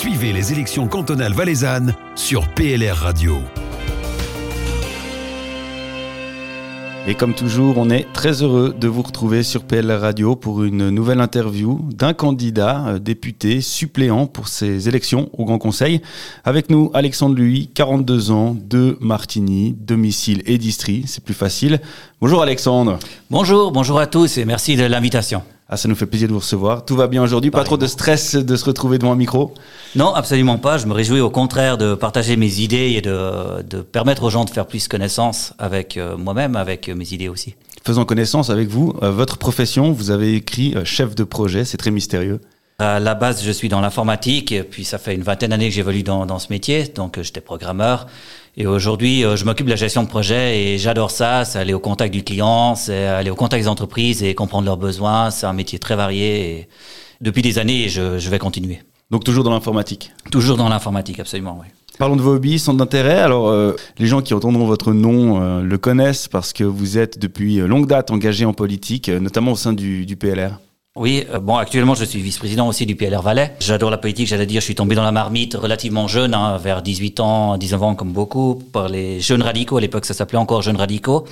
Suivez les élections cantonales valaisannes sur PLR Radio. Et comme toujours, on est très heureux de vous retrouver sur PLR Radio pour une nouvelle interview d'un candidat euh, député suppléant pour ces élections au Grand Conseil. Avec nous, Alexandre Louis, 42 ans, de Martigny, domicile et district, c'est plus facile. Bonjour Alexandre. Bonjour, bonjour à tous et merci de l'invitation. Ah, ça nous fait plaisir de vous recevoir. Tout va bien aujourd'hui Pas trop de stress de se retrouver devant un micro? Non, absolument pas. Je me réjouis au contraire de partager mes idées et de, de permettre aux gens de faire plus connaissance avec euh, moi-même, avec mes idées aussi. Faisons connaissance avec vous. Euh, votre profession, vous avez écrit euh, chef de projet, c'est très mystérieux. À la base, je suis dans l'informatique, puis ça fait une vingtaine d'années que j'évolue dans, dans ce métier, donc j'étais programmeur. Et aujourd'hui, euh, je m'occupe de la gestion de projet et j'adore ça. C'est aller au contact du client, c'est aller au contact des entreprises et comprendre leurs besoins. C'est un métier très varié et depuis des années, je, je vais continuer. Donc toujours dans l'informatique Toujours dans l'informatique, absolument, oui. Parlons de vos hobbies, centres d'intérêt. Alors, euh, les gens qui entendront votre nom euh, le connaissent parce que vous êtes depuis longue date engagé en politique, euh, notamment au sein du, du PLR. Oui, euh, bon, actuellement, je suis vice-président aussi du PLR Valais. J'adore la politique, j'allais dire, je suis tombé dans la marmite relativement jeune, hein, vers 18 ans, 19 ans comme beaucoup, par les jeunes radicaux. À l'époque, ça s'appelait encore jeunes radicaux.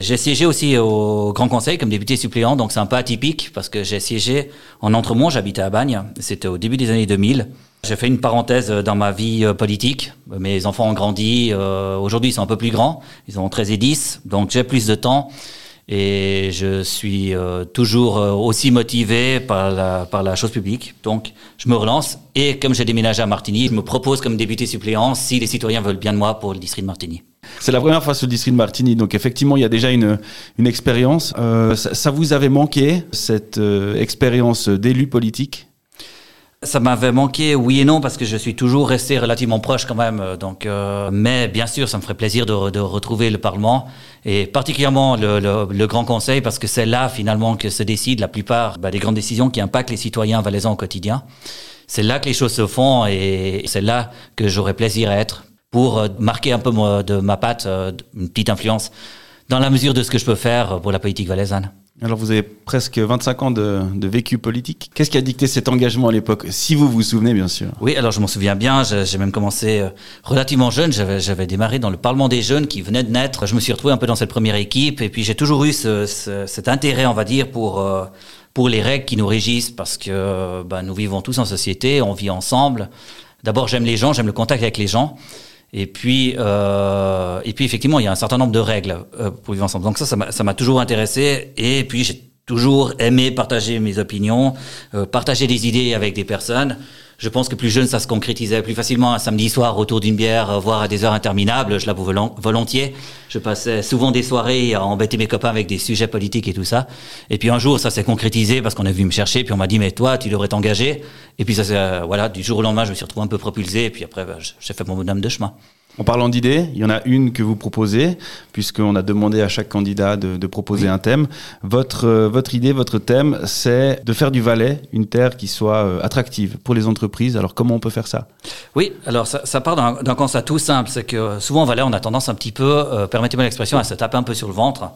J'ai siégé aussi au Grand Conseil comme député suppléant, donc c'est un peu atypique parce que j'ai siégé en Entremont, j'habitais à Bagne, c'était au début des années 2000. J'ai fait une parenthèse dans ma vie euh, politique. Mes enfants ont grandi, euh, aujourd'hui ils sont un peu plus grands, ils ont 13 et 10, donc j'ai plus de temps et je suis euh, toujours euh, aussi motivé par la, par la chose publique. Donc, je me relance et comme j'ai déménagé à Martigny, je me propose comme député suppléant si les citoyens veulent bien de moi pour le district de Martigny. C'est la première fois sur le district de Martigny, donc effectivement, il y a déjà une, une expérience. Euh, ça, ça, vous avait manqué, cette euh, expérience d'élu politique? Ça m'avait manqué, oui et non, parce que je suis toujours resté relativement proche quand même. Donc, euh, mais bien sûr, ça me ferait plaisir de, de retrouver le Parlement et particulièrement le, le, le Grand Conseil, parce que c'est là finalement que se décident la plupart bah, des grandes décisions qui impactent les citoyens valaisans au quotidien. C'est là que les choses se font et c'est là que j'aurais plaisir à être pour euh, marquer un peu de ma patte, euh, une petite influence dans la mesure de ce que je peux faire pour la politique valaisanne. Alors vous avez presque 25 ans de, de vécu politique. Qu'est-ce qui a dicté cet engagement à l'époque Si vous vous souvenez bien sûr? Oui, alors je m'en souviens bien, j'ai même commencé euh, relativement jeune, j'avais démarré dans le Parlement des jeunes qui venait de naître. Je me suis retrouvé un peu dans cette première équipe et puis j'ai toujours eu ce, ce, cet intérêt, on va dire, pour... Euh, pour les règles qui nous régissent, parce que ben, nous vivons tous en société, on vit ensemble. D'abord, j'aime les gens, j'aime le contact avec les gens. Et puis, euh, et puis effectivement, il y a un certain nombre de règles euh, pour vivre ensemble. Donc ça, ça m'a toujours intéressé. Et puis, j'ai toujours aimé partager mes opinions, euh, partager des idées avec des personnes. Je pense que plus jeune, ça se concrétisait plus facilement un samedi soir autour d'une bière, euh, voire à des heures interminables. Je l'avoue volontiers. Je passais souvent des soirées à embêter mes copains avec des sujets politiques et tout ça. Et puis un jour, ça s'est concrétisé parce qu'on est venu me chercher, puis on m'a dit, mais toi, tu devrais t'engager. Et puis ça, euh, voilà, du jour au lendemain, je me suis retrouvé un peu propulsé. Et puis après, bah, j'ai fait mon bonhomme de chemin. En parlant d'idées, il y en a une que vous proposez, puisqu'on a demandé à chaque candidat de, de proposer oui. un thème. Votre, euh, votre idée, votre thème, c'est de faire du Valais une terre qui soit euh, attractive pour les entreprises. Alors comment on peut faire ça? Oui, alors ça, ça part d'un constat tout simple, c'est que souvent au Valais, on a tendance un petit peu, euh, permettez-moi l'expression, à se taper un peu sur le ventre,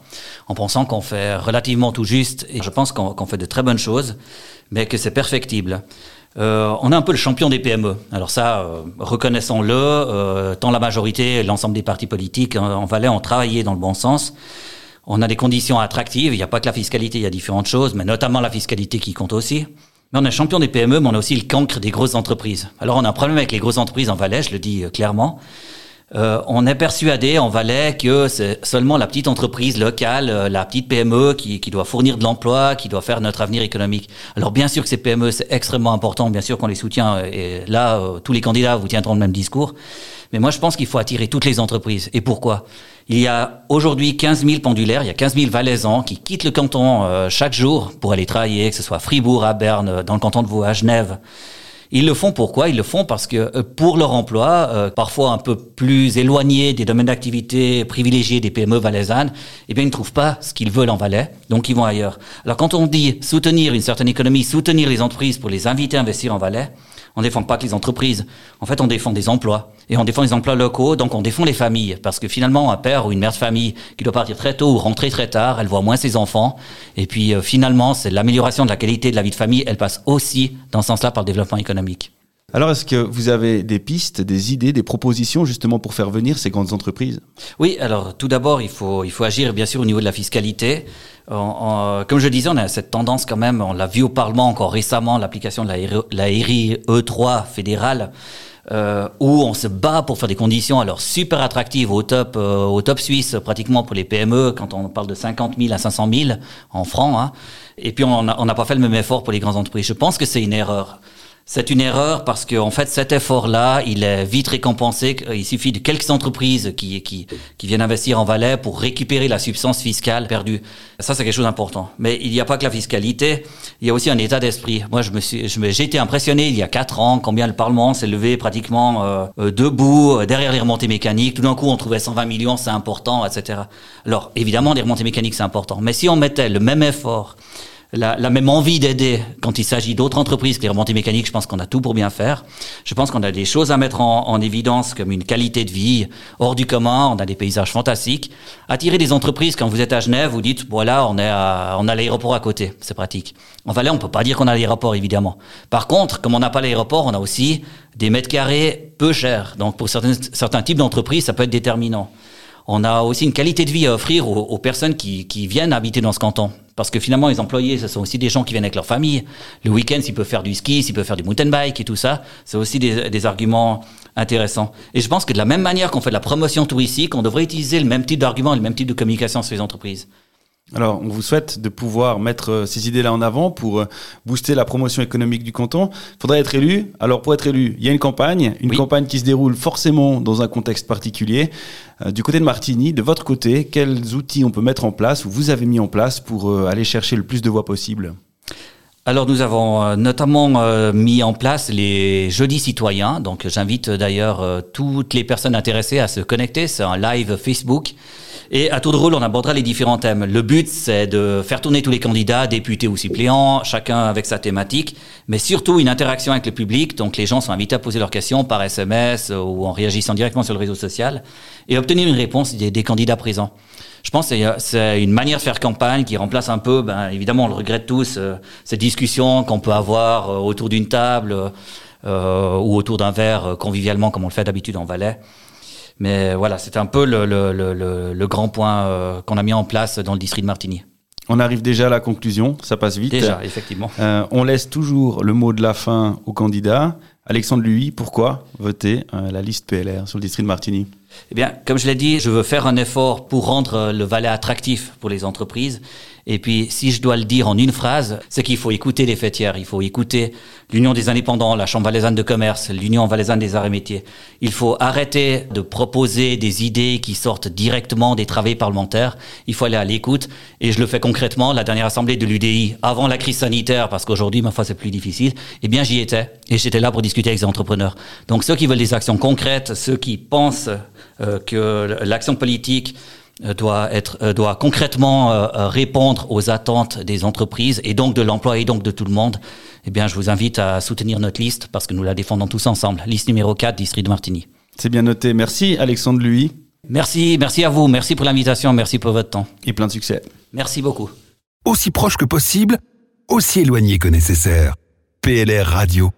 en pensant qu'on fait relativement tout juste, et je pense qu'on qu fait de très bonnes choses, mais que c'est perfectible. Euh, on est un peu le champion des PME. Alors ça, euh, reconnaissons-le, euh, tant la majorité, l'ensemble des partis politiques en, en Valais ont travaillé dans le bon sens. On a des conditions attractives, il n'y a pas que la fiscalité, il y a différentes choses, mais notamment la fiscalité qui compte aussi. Mais on est champion des PME, mais on a aussi le cancre des grosses entreprises. Alors on a un problème avec les grosses entreprises en Valais, je le dis clairement. Euh, on est persuadé en Valais que c'est seulement la petite entreprise locale, euh, la petite PME qui, qui doit fournir de l'emploi, qui doit faire notre avenir économique. Alors bien sûr que ces PME, c'est extrêmement important, bien sûr qu'on les soutient, et là, euh, tous les candidats vous tiendront le même discours. Mais moi, je pense qu'il faut attirer toutes les entreprises. Et pourquoi? Il y a aujourd'hui 15 000 pendulaires, il y a 15 000 valaisans qui quittent le canton euh, chaque jour pour aller travailler, que ce soit à Fribourg, à Berne, dans le canton de Vaud, à Genève. Ils le font pourquoi Ils le font parce que euh, pour leur emploi, euh, parfois un peu plus éloigné des domaines d'activité privilégiés des PME valaisannes, eh bien ils ne trouvent pas ce qu'ils veulent en Valais, donc ils vont ailleurs. Alors quand on dit soutenir une certaine économie, soutenir les entreprises pour les inviter à investir en Valais, on défend pas que les entreprises. En fait, on défend des emplois. Et on défend les emplois locaux, donc on défend les familles. Parce que finalement, un père ou une mère de famille qui doit partir très tôt ou rentrer très tard, elle voit moins ses enfants. Et puis euh, finalement, c'est l'amélioration de la qualité de la vie de famille. Elle passe aussi dans ce sens-là par le développement économique. Alors, est-ce que vous avez des pistes, des idées, des propositions justement pour faire venir ces grandes entreprises? Oui, alors tout d'abord, il faut, il faut agir bien sûr au niveau de la fiscalité. comme je disais, on a cette tendance quand même, on l'a vu au Parlement encore récemment, l'application de la, la RIE3 fédérale, euh, où on se bat pour faire des conditions alors super attractives au top, euh, au top suisse pratiquement pour les PME quand on parle de 50 000 à 500 000 en francs. Hein. Et puis on n'a pas fait le même effort pour les grandes entreprises. Je pense que c'est une erreur. C'est une erreur parce que en fait cet effort-là, il est vite récompensé. Il suffit de quelques entreprises qui, qui, qui viennent investir en Valais pour récupérer la substance fiscale perdue. Ça, c'est quelque chose d'important. Mais il n'y a pas que la fiscalité, il y a aussi un état d'esprit. Moi, je me suis, j'ai été impressionné il y a quatre ans combien le Parlement s'est levé pratiquement euh, euh debout euh, derrière les remontées mécaniques. Tout d'un coup, on trouvait 120 millions, c'est important, etc. Alors évidemment, les remontées mécaniques, c'est important. Mais si on mettait le même effort la, la même envie d'aider quand il s'agit d'autres entreprises que les remontées mécaniques. Je pense qu'on a tout pour bien faire. Je pense qu'on a des choses à mettre en, en, évidence comme une qualité de vie hors du commun. On a des paysages fantastiques. Attirer des entreprises quand vous êtes à Genève, vous dites voilà, on est à, on a l'aéroport à côté, c'est pratique. En Valais, on peut pas dire qu'on a l'aéroport évidemment. Par contre, comme on n'a pas l'aéroport, on a aussi des mètres carrés peu chers. Donc pour certains, certains types d'entreprises, ça peut être déterminant. On a aussi une qualité de vie à offrir aux, personnes qui, qui viennent habiter dans ce canton. Parce que finalement, les employés, ce sont aussi des gens qui viennent avec leur famille. Le week-end, s'ils peuvent faire du ski, s'ils peuvent faire du mountain bike et tout ça, c'est aussi des, des, arguments intéressants. Et je pense que de la même manière qu'on fait de la promotion touristique, on devrait utiliser le même type d'argument le même type de communication sur les entreprises. Alors, on vous souhaite de pouvoir mettre euh, ces idées-là en avant pour euh, booster la promotion économique du canton. Il faudrait être élu. Alors, pour être élu, il y a une campagne, une oui. campagne qui se déroule forcément dans un contexte particulier. Euh, du côté de Martigny, de votre côté, quels outils on peut mettre en place ou vous avez mis en place pour euh, aller chercher le plus de voix possible? Alors nous avons euh, notamment euh, mis en place les jeudis citoyens. Donc j'invite d'ailleurs euh, toutes les personnes intéressées à se connecter. C'est un live Facebook. Et à tour de rôle, on abordera les différents thèmes. Le but, c'est de faire tourner tous les candidats, députés ou suppléants, chacun avec sa thématique, mais surtout une interaction avec le public. Donc les gens sont invités à poser leurs questions par SMS ou en réagissant directement sur le réseau social et obtenir une réponse des, candidats présents je pense que c'est une manière de faire campagne qui remplace un peu, ben, évidemment, on le regrette tous, euh, ces discussions qu'on peut avoir euh, autour d'une table euh, ou autour d'un verre convivialement, comme on le fait d'habitude en Valais. Mais voilà, c'est un peu le, le, le, le grand point euh, qu'on a mis en place dans le district de Martigny. On arrive déjà à la conclusion, ça passe vite. Déjà, effectivement. Euh, on laisse toujours le mot de la fin aux candidats. Alexandre Lui, pourquoi voter euh, la liste PLR sur le district de Martigny? Eh bien, comme je l'ai dit, je veux faire un effort pour rendre le Valais attractif pour les entreprises. Et puis, si je dois le dire en une phrase, c'est qu'il faut écouter les fêtières, il faut écouter l'Union des indépendants, la Chambre valaisanne de commerce, l'Union valaisanne des arts et métiers. Il faut arrêter de proposer des idées qui sortent directement des travaux parlementaires. Il faut aller à l'écoute. Et je le fais concrètement. La dernière assemblée de l'UDI, avant la crise sanitaire, parce qu'aujourd'hui, ma foi, c'est plus difficile, eh bien, j'y étais. Et j'étais là pour discuter avec les entrepreneurs. Donc, ceux qui veulent des actions concrètes, ceux qui pensent euh, que l'action politique euh, doit être euh, doit concrètement euh, répondre aux attentes des entreprises et donc de l'emploi et donc de tout le monde, eh bien je vous invite à soutenir notre liste parce que nous la défendons tous ensemble. Liste numéro 4, district de Martigny. C'est bien noté. Merci Alexandre Lui. Merci, merci à vous, merci pour l'invitation, merci pour votre temps. Et plein de succès. Merci beaucoup. Aussi proche que possible, aussi éloigné que nécessaire. PLR Radio.